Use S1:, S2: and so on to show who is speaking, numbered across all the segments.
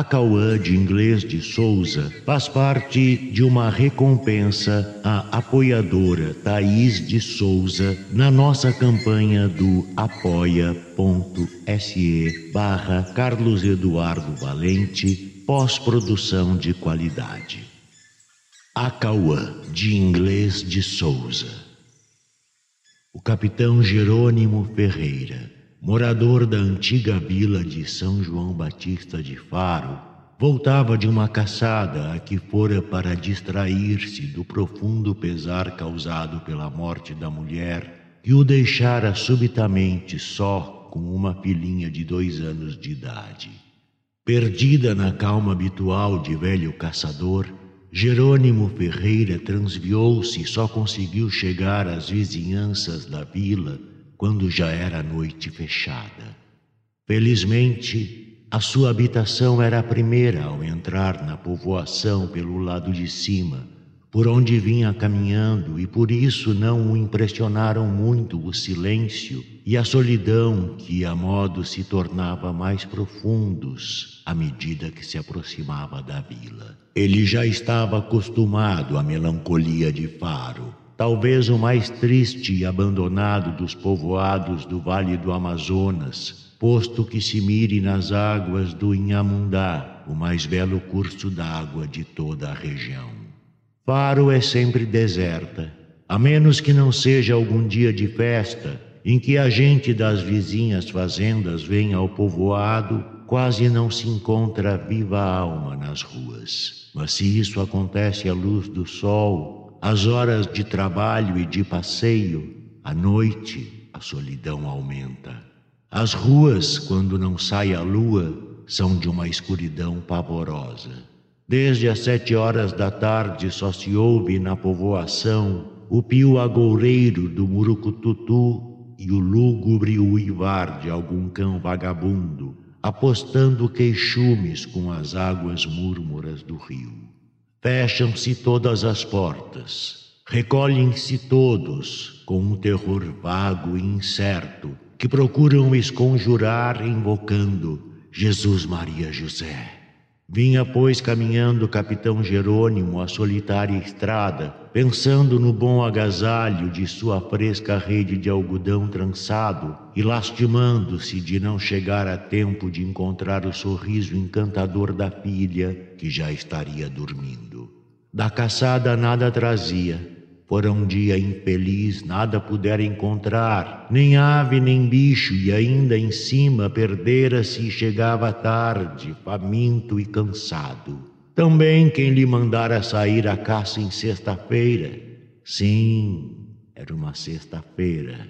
S1: A Cauã de Inglês de Souza faz parte de uma recompensa à apoiadora Thaís de Souza na nossa campanha do apoia.se barra Carlos Eduardo Valente pós-produção de qualidade. A Cauã de Inglês de Souza O capitão Jerônimo Ferreira morador da antiga vila de São João Batista de Faro, voltava de uma caçada a que fora para distrair-se do profundo pesar causado pela morte da mulher que o deixara subitamente só com uma filhinha de dois anos de idade. Perdida na calma habitual de velho caçador, Jerônimo Ferreira transviou-se e só conseguiu chegar às vizinhanças da vila quando já era noite fechada. Felizmente, a sua habitação era a primeira ao entrar na povoação pelo lado de cima, por onde vinha caminhando, e por isso não o impressionaram muito o silêncio e a solidão que a modo se tornava mais profundos à medida que se aproximava da vila. Ele já estava acostumado à melancolia de Faro talvez o mais triste e abandonado dos povoados do Vale do Amazonas, posto que se mire nas águas do Inhamundá, o mais belo curso d'água de toda a região. Faro é sempre deserta, a menos que não seja algum dia de festa em que a gente das vizinhas fazendas vem ao povoado, quase não se encontra viva alma nas ruas. Mas se isso acontece à luz do sol, as horas de trabalho e de passeio, à noite a solidão aumenta. As ruas, quando não sai a lua, são de uma escuridão pavorosa. Desde as sete horas da tarde só se ouve na povoação o pio agoureiro do murucututu e o lúgubre uivar de algum cão vagabundo, apostando queixumes com as águas múrmuras do rio. Fecham-se todas as portas, recolhem-se todos com um terror vago e incerto que procuram esconjurar invocando Jesus Maria José. Vinha, pois, caminhando o capitão Jerônimo a solitária estrada, pensando no bom agasalho de sua fresca rede de algodão trançado e lastimando-se de não chegar a tempo de encontrar o sorriso encantador da filha que já estaria dormindo. Da caçada nada trazia, Fora um dia infeliz, nada pudera encontrar, nem ave nem bicho, e ainda em cima perdera-se e chegava tarde, faminto e cansado. Também quem lhe mandara sair à caça em sexta-feira. Sim, era uma sexta-feira.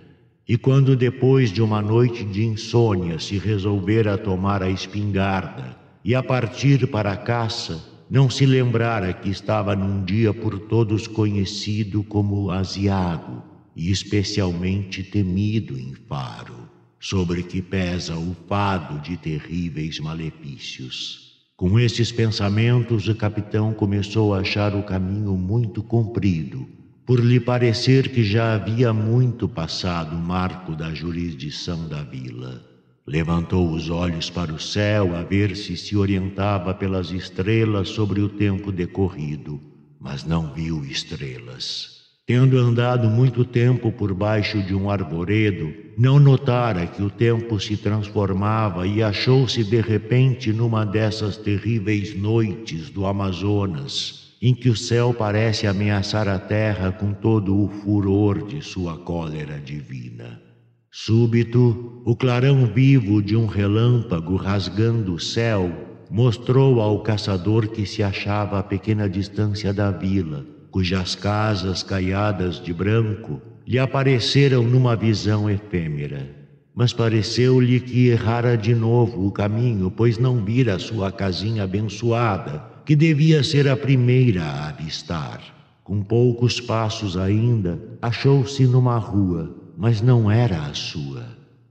S1: E quando depois de uma noite de insônia se resolvera tomar a espingarda e a partir para a caça, não se lembrara que estava num dia por todos conhecido como Asiago e especialmente temido em Faro, sobre que pesa o fado de terríveis malefícios. Com esses pensamentos, o capitão começou a achar o caminho muito comprido, por lhe parecer que já havia muito passado o marco da jurisdição da vila. Levantou os olhos para o céu a ver se se orientava pelas estrelas sobre o tempo decorrido, mas não viu estrelas. Tendo andado muito tempo por baixo de um arvoredo, não notara que o tempo se transformava e achou-se de repente numa dessas terríveis noites do Amazonas, em que o céu parece ameaçar a terra com todo o furor de sua cólera divina. Súbito, o clarão vivo de um relâmpago rasgando o céu mostrou ao caçador que se achava a pequena distância da vila, cujas casas caiadas de branco lhe apareceram numa visão efêmera. Mas pareceu-lhe que errara de novo o caminho, pois não vira sua casinha abençoada, que devia ser a primeira a avistar. Com poucos passos ainda, achou-se numa rua, mas não era a sua.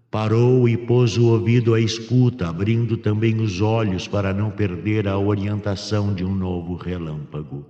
S1: Parou e pôs o ouvido à escuta, abrindo também os olhos para não perder a orientação de um novo relâmpago.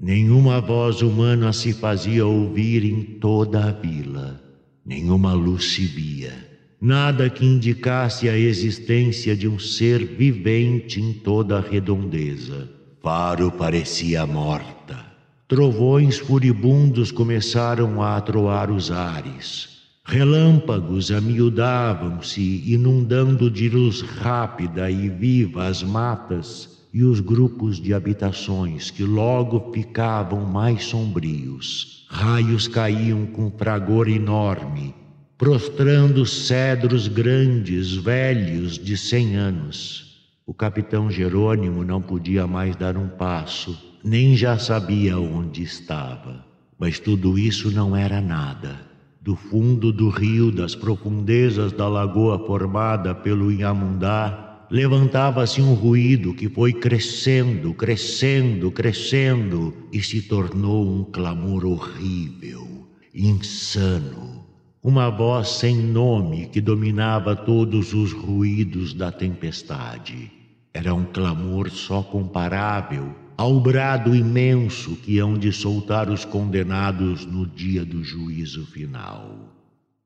S1: Nenhuma voz humana se fazia ouvir em toda a vila, nenhuma luz se via, nada que indicasse a existência de um ser vivente em toda a redondeza. Faro parecia morta. Trovões furibundos começaram a atroar os ares. Relâmpagos amiudavam-se, inundando de luz rápida e viva as matas e os grupos de habitações que logo ficavam mais sombrios. Raios caíam com fragor enorme, prostrando cedros grandes, velhos de cem anos. O capitão Jerônimo não podia mais dar um passo nem já sabia onde estava. Mas tudo isso não era nada. Do fundo do rio, das profundezas da lagoa formada pelo Inhamundá, levantava-se um ruído que foi crescendo, crescendo, crescendo e se tornou um clamor horrível, insano. Uma voz sem nome que dominava todos os ruídos da tempestade. Era um clamor só comparável ao brado imenso que hão de soltar os condenados no dia do juízo final.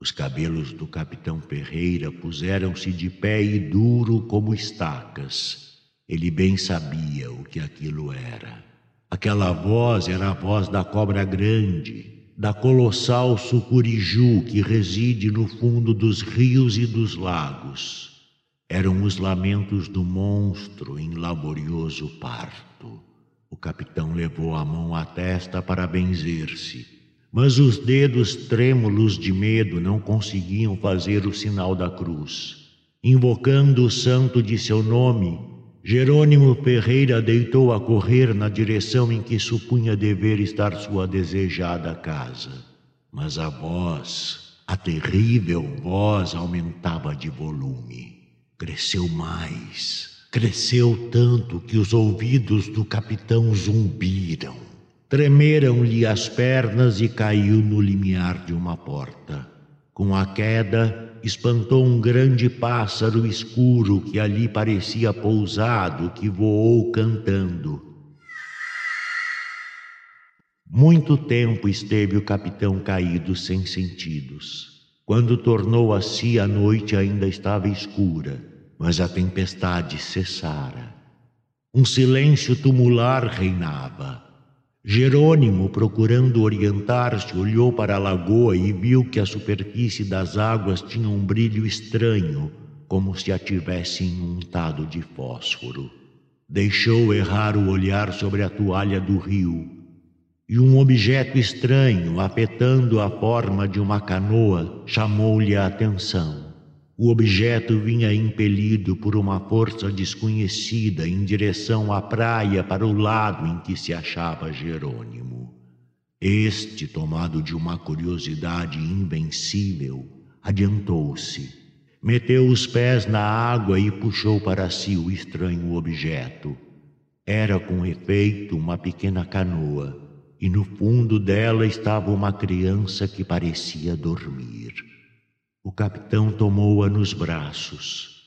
S1: Os cabelos do capitão Ferreira puseram-se de pé e duro como estacas. Ele bem sabia o que aquilo era. Aquela voz era a voz da cobra grande, da colossal sucuriju que reside no fundo dos rios e dos lagos. Eram os lamentos do monstro em laborioso parto. O capitão levou a mão à testa para benzer-se, mas os dedos trêmulos de medo não conseguiam fazer o sinal da cruz. Invocando o santo de seu nome, Jerônimo Ferreira deitou a correr na direção em que supunha dever estar sua desejada casa. Mas a voz, a terrível voz, aumentava de volume. Cresceu mais Cresceu tanto que os ouvidos do capitão zumbiram. Tremeram-lhe as pernas e caiu no limiar de uma porta. Com a queda, espantou um grande pássaro escuro que ali parecia pousado, que voou cantando. Muito tempo esteve o capitão caído sem sentidos. Quando tornou a si, a noite ainda estava escura mas a tempestade cessara. Um silêncio tumular reinava. Jerônimo, procurando orientar-se, olhou para a lagoa e viu que a superfície das águas tinha um brilho estranho, como se a tivessem untado de fósforo. Deixou errar o olhar sobre a toalha do rio, e um objeto estranho, afetando a forma de uma canoa, chamou-lhe a atenção. O objeto vinha impelido por uma força desconhecida em direção à praia para o lado em que se achava Jerônimo. Este, tomado de uma curiosidade invencível, adiantou-se, meteu os pés na água e puxou para si o estranho objeto. Era com efeito uma pequena canoa, e no fundo dela estava uma criança que parecia dormir. O capitão tomou-a nos braços.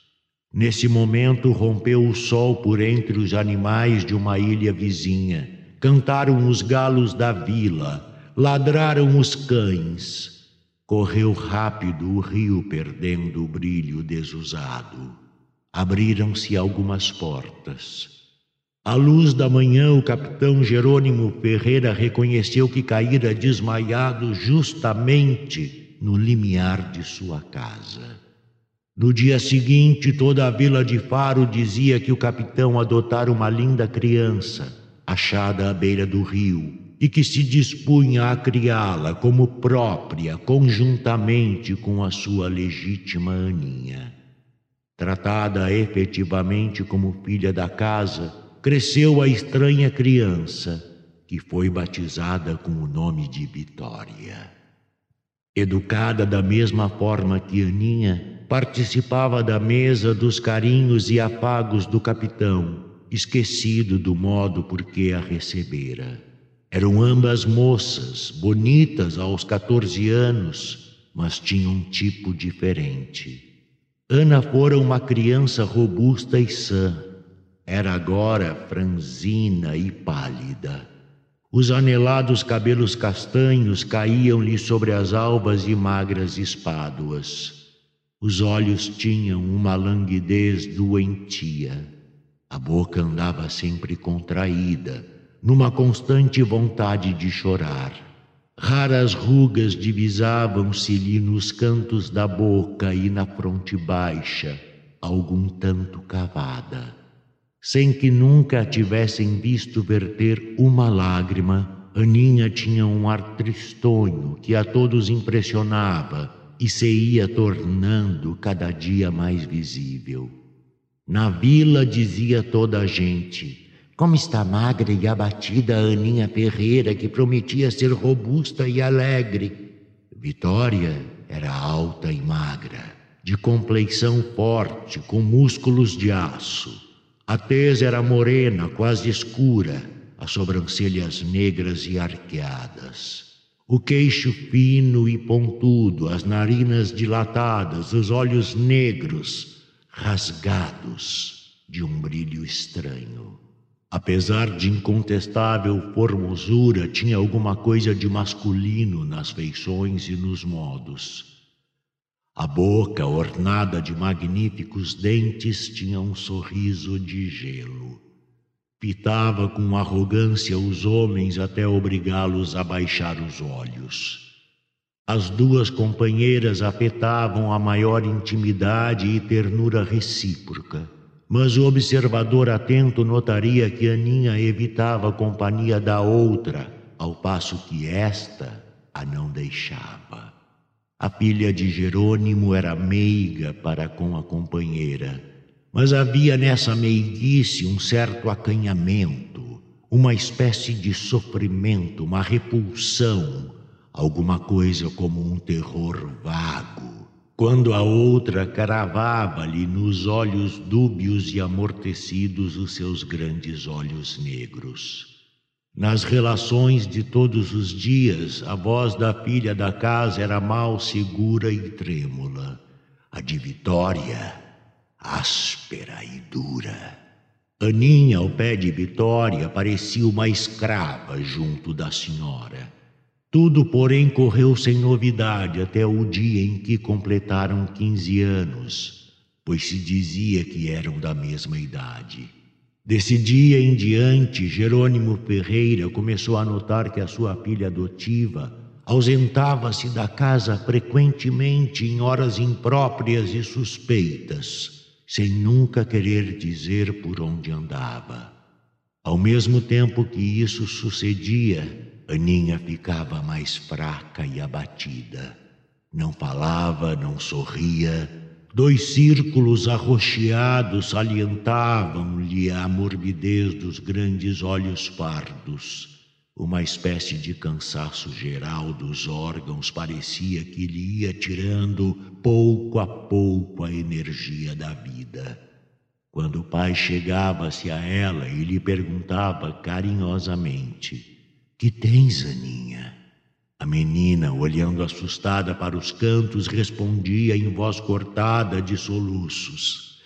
S1: Nesse momento rompeu o sol por entre os animais de uma ilha vizinha. Cantaram os galos da vila, ladraram os cães. Correu rápido o rio perdendo o brilho desusado. Abriram-se algumas portas. À luz da manhã, o capitão Jerônimo Ferreira reconheceu que caíra desmaiado justamente no limiar de sua casa. No dia seguinte, toda a vila de Faro dizia que o capitão adotara uma linda criança, achada à beira do rio, e que se dispunha a criá-la como própria, conjuntamente com a sua legítima Aninha. Tratada efetivamente como filha da casa, cresceu a estranha criança, que foi batizada com o nome de Vitória. Educada da mesma forma que Aninha, participava da mesa dos carinhos e afagos do capitão, esquecido do modo por que a recebera. Eram ambas moças, bonitas aos 14 anos, mas tinham um tipo diferente. Ana fora uma criança robusta e sã. Era agora franzina e pálida. Os anelados cabelos castanhos caíam-lhe sobre as albas e magras espáduas. Os olhos tinham uma languidez doentia. A boca andava sempre contraída numa constante vontade de chorar. Raras rugas divisavam-se-lhe nos cantos da boca e na fronte baixa, algum tanto cavada. Sem que nunca a tivessem visto verter uma lágrima, Aninha tinha um ar tristonho que a todos impressionava e se ia tornando cada dia mais visível. Na vila dizia toda a gente: como está magra e abatida a Aninha Ferreira, que prometia ser robusta e alegre. Vitória era alta e magra, de complexão forte, com músculos de aço. A tez era morena, quase escura, as sobrancelhas negras e arqueadas. O queixo fino e pontudo, as narinas dilatadas, os olhos negros, rasgados de um brilho estranho. Apesar de incontestável formosura, tinha alguma coisa de masculino nas feições e nos modos. A boca, ornada de magníficos dentes, tinha um sorriso de gelo. Pitava com arrogância os homens até obrigá-los a baixar os olhos. As duas companheiras afetavam a maior intimidade e ternura recíproca mas o observador atento notaria que Aninha evitava a companhia da outra, ao passo que esta a não deixava. A filha de Jerônimo era meiga para com a companheira, mas havia nessa meiguice um certo acanhamento, uma espécie de sofrimento, uma repulsão, alguma coisa como um terror vago quando a outra cravava-lhe nos olhos dúbios e amortecidos os seus grandes olhos negros. Nas relações de todos os dias, a voz da filha da casa era mal segura e trêmula. A de Vitória, áspera e dura. Aninha, ao pé de Vitória, parecia uma escrava junto da senhora. Tudo, porém, correu sem novidade até o dia em que completaram quinze anos, pois se dizia que eram da mesma idade. Desse dia em diante, Jerônimo Ferreira começou a notar que a sua filha adotiva ausentava-se da casa frequentemente em horas impróprias e suspeitas, sem nunca querer dizer por onde andava. Ao mesmo tempo que isso sucedia, Aninha ficava mais fraca e abatida. Não falava, não sorria. Dois círculos arroxeados salientavam-lhe a morbidez dos grandes olhos pardos. Uma espécie de cansaço geral dos órgãos parecia que lhe ia tirando pouco a pouco a energia da vida. Quando o pai chegava-se a ela e lhe perguntava carinhosamente: que tens, Aninha? A menina, olhando assustada para os cantos, respondia em voz cortada de soluços: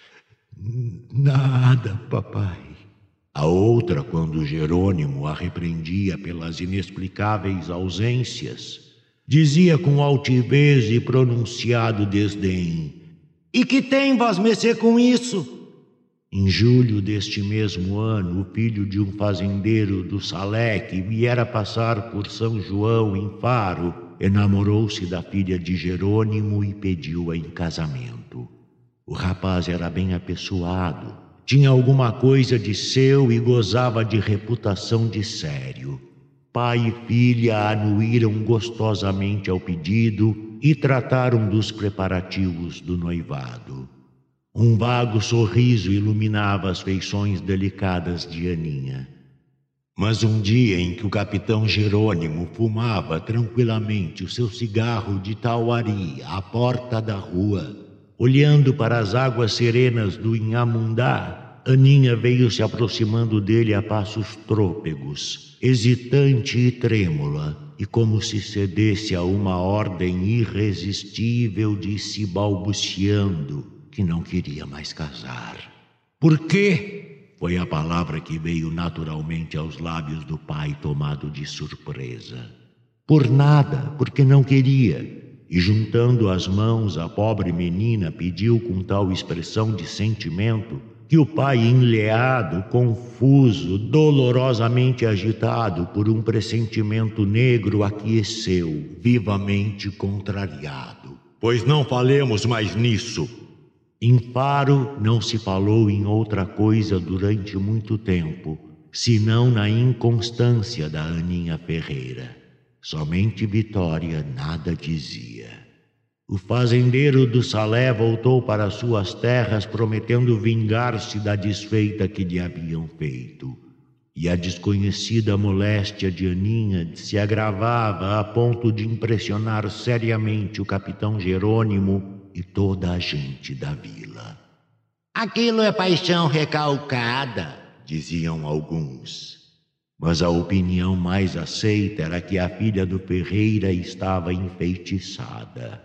S1: Nada, papai. A outra, quando Jerônimo a repreendia pelas inexplicáveis ausências, dizia com altivez e pronunciado desdém: E que tem vós mexer com isso? Em julho deste mesmo ano, o filho de um fazendeiro do Salé, que viera passar por São João em Faro, enamorou-se da filha de Jerônimo e pediu-a em casamento. O rapaz era bem apessoado, tinha alguma coisa de seu e gozava de reputação de sério. Pai e filha anuíram gostosamente ao pedido e trataram dos preparativos do noivado. Um vago sorriso iluminava as feições delicadas de Aninha. Mas um dia em que o capitão Jerônimo fumava tranquilamente o seu cigarro de tauari à porta da rua, olhando para as águas serenas do Inhamundá, Aninha veio se aproximando dele a passos trôpegos, hesitante e trêmula, e como se cedesse a uma ordem irresistível de se balbuciando que não queria mais casar. Por quê? Foi a palavra que veio naturalmente aos lábios do pai, tomado de surpresa. Por nada, porque não queria. E juntando as mãos, a pobre menina pediu com tal expressão de sentimento que o pai, enleado, confuso, dolorosamente agitado por um pressentimento negro, aqueceu, vivamente contrariado. Pois não falemos mais nisso, em Faro não se falou em outra coisa durante muito tempo, senão na inconstância da Aninha Ferreira. Somente Vitória nada dizia. O fazendeiro do Salé voltou para suas terras prometendo vingar-se da desfeita que lhe haviam feito. E a desconhecida moléstia de Aninha se agravava a ponto de impressionar seriamente o capitão Jerônimo e toda a gente da vila.
S2: Aquilo é paixão recalcada,
S1: diziam alguns. Mas a opinião mais aceita era que a filha do Ferreira estava enfeitiçada.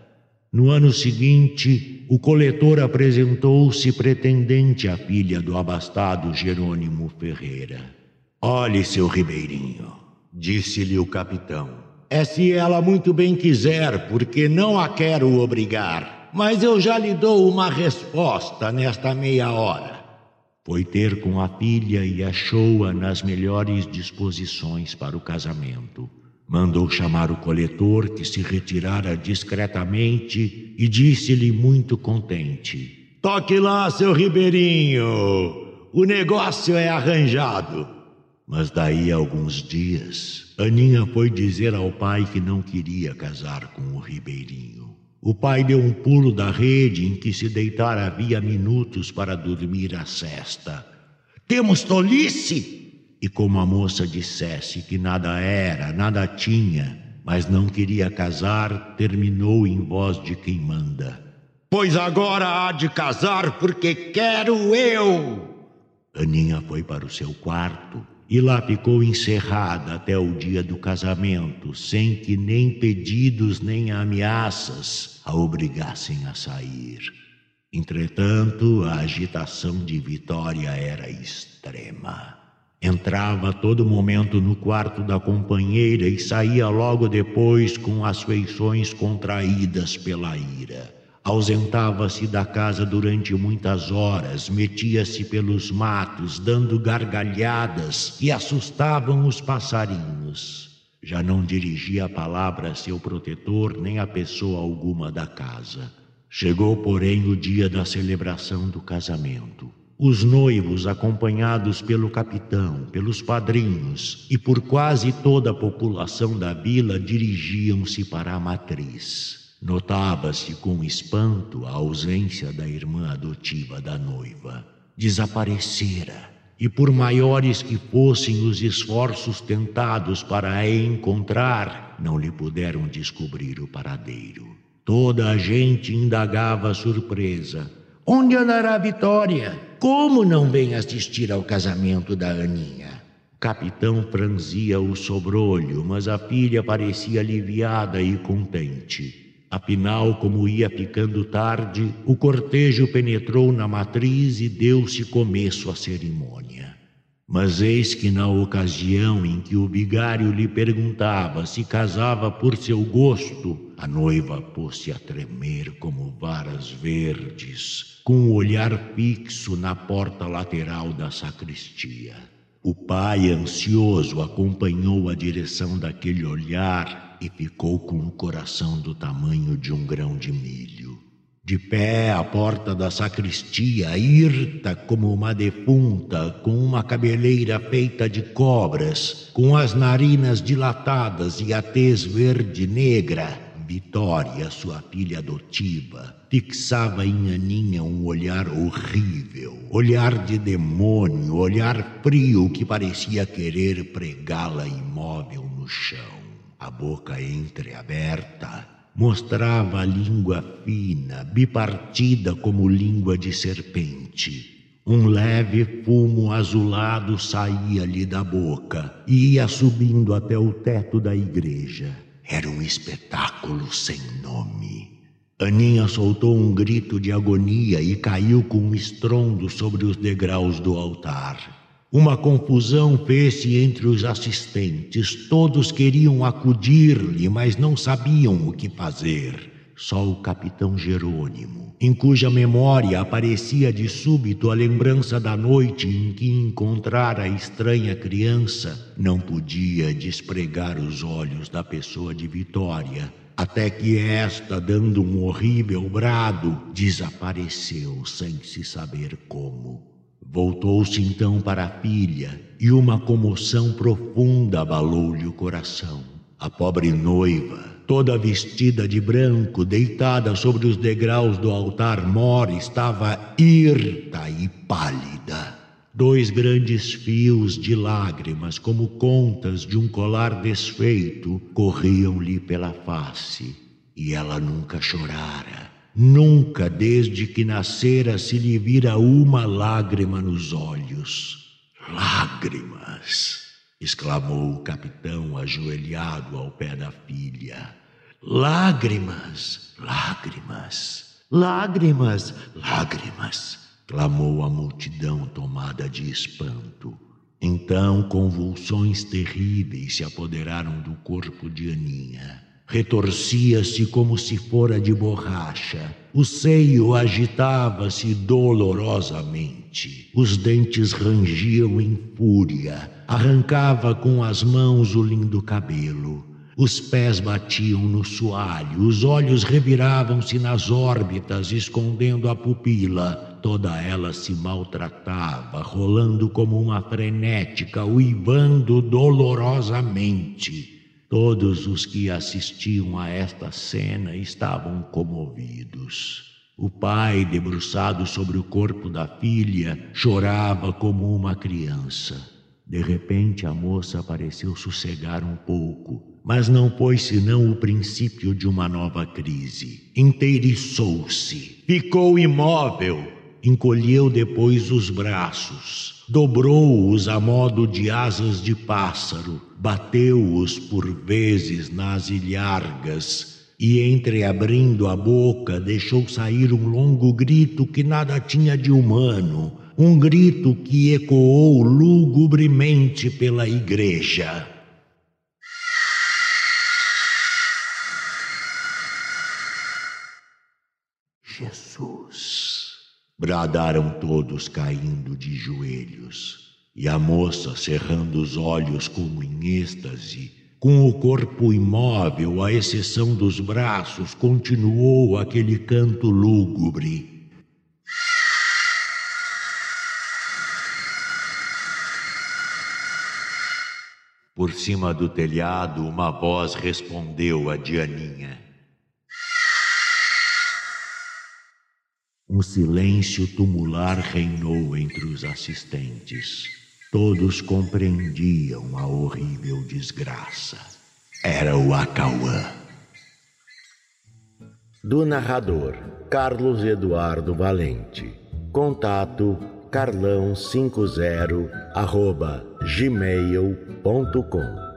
S1: No ano seguinte, o coletor apresentou-se pretendente à filha do abastado Jerônimo Ferreira. Olhe, seu Ribeirinho, disse-lhe o capitão. É se ela muito bem quiser, porque não a quero obrigar mas eu já lhe dou uma resposta nesta meia hora. Foi ter com a filha e achou-a nas melhores disposições para o casamento. Mandou chamar o coletor, que se retirara discretamente, e disse-lhe muito contente: Toque lá, seu Ribeirinho, o negócio é arranjado. Mas daí a alguns dias, Aninha foi dizer ao pai que não queria casar com o Ribeirinho. O pai deu um pulo da rede em que se deitara havia minutos para dormir a cesta. Temos tolice! E como a moça dissesse que nada era, nada tinha, mas não queria casar, terminou em voz de quem manda. Pois agora há de casar porque quero eu! Aninha foi para o seu quarto e lá ficou encerrada até o dia do casamento, sem que nem pedidos nem ameaças a obrigassem a sair. Entretanto, a agitação de Vitória era extrema. Entrava a todo momento no quarto da companheira e saía logo depois com as feições contraídas pela ira. Ausentava-se da casa durante muitas horas, metia-se pelos matos, dando gargalhadas e assustavam os passarinhos. Já não dirigia a palavra a seu protetor nem a pessoa alguma da casa. Chegou, porém, o dia da celebração do casamento. Os noivos, acompanhados pelo capitão, pelos padrinhos e por quase toda a população da vila, dirigiam-se para a matriz. Notava-se com espanto a ausência da irmã adotiva da noiva. Desaparecera, e por maiores que fossem os esforços tentados para a encontrar, não lhe puderam descobrir o paradeiro. Toda a gente indagava surpresa. Onde andará a Vitória? Como não vem assistir ao casamento da Aninha? Capitão franzia o sobrolho, mas a filha parecia aliviada e contente. Afinal, como ia ficando tarde, o cortejo penetrou na matriz e deu-se começo à cerimônia. Mas eis que na ocasião em que o vigário lhe perguntava se casava por seu gosto, a noiva pôs-se a tremer como varas verdes, com o olhar fixo na porta lateral da sacristia. O pai, ansioso, acompanhou a direção daquele olhar e ficou com o coração do tamanho de um grão de milho. De pé à porta da sacristia, hirta como uma defunta, com uma cabeleira feita de cobras, com as narinas dilatadas e a tez verde-negra, Vitória, sua filha adotiva, fixava em Aninha um olhar horrível, olhar de demônio, olhar frio que parecia querer pregá-la imóvel no chão. A boca entreaberta mostrava a língua fina, bipartida como língua de serpente. Um leve fumo azulado saía-lhe da boca e ia subindo até o teto da igreja. Era um espetáculo sem nome. Aninha soltou um grito de agonia e caiu com um estrondo sobre os degraus do altar. Uma confusão fez-se entre os assistentes. Todos queriam acudir-lhe, mas não sabiam o que fazer. Só o capitão Jerônimo, em cuja memória aparecia de súbito a lembrança da noite em que encontrara a estranha criança, não podia despregar os olhos da pessoa de Vitória, até que esta, dando um horrível brado, desapareceu sem se saber como. Voltou-se então para a filha e uma comoção profunda abalou-lhe o coração. A pobre noiva, toda vestida de branco, deitada sobre os degraus do altar mor, estava hirta e pálida. Dois grandes fios de lágrimas, como contas de um colar desfeito, corriam-lhe pela face, e ela nunca chorara. Nunca desde que nascera se lhe vira uma lágrima nos olhos. Lágrimas! Exclamou o capitão ajoelhado ao pé da filha. Lágrimas, lágrimas, lágrimas, lágrimas, clamou a multidão tomada de espanto. Então convulsões terríveis se apoderaram do corpo de Aninha. Retorcia-se como se fora de borracha. O seio agitava-se dolorosamente. Os dentes rangiam em fúria. Arrancava com as mãos o lindo cabelo. Os pés batiam no soalho, os olhos reviravam-se nas órbitas, escondendo a pupila. Toda ela se maltratava, rolando como uma frenética, uivando dolorosamente. Todos os que assistiam a esta cena estavam comovidos. O pai, debruçado sobre o corpo da filha, chorava como uma criança. De repente a moça pareceu sossegar um pouco, mas não foi senão o princípio de uma nova crise. Inteiriçou-se, ficou imóvel, encolheu depois os braços, dobrou-os a modo de asas de pássaro, bateu-os por vezes nas ilhargas e, entreabrindo a boca, deixou sair um longo grito que nada tinha de humano, um grito que ecoou lugubremente pela igreja. Jesus! Bradaram todos caindo de joelhos, e a moça, cerrando os olhos como em êxtase, com o corpo imóvel, à exceção dos braços, continuou aquele canto lúgubre Por cima do telhado, uma voz respondeu a Dianinha. Um silêncio tumular reinou entre os assistentes. Todos compreendiam a horrível desgraça. Era o Acauã.
S3: Do narrador Carlos Eduardo Valente. Contato carlão50 arroba gmail.com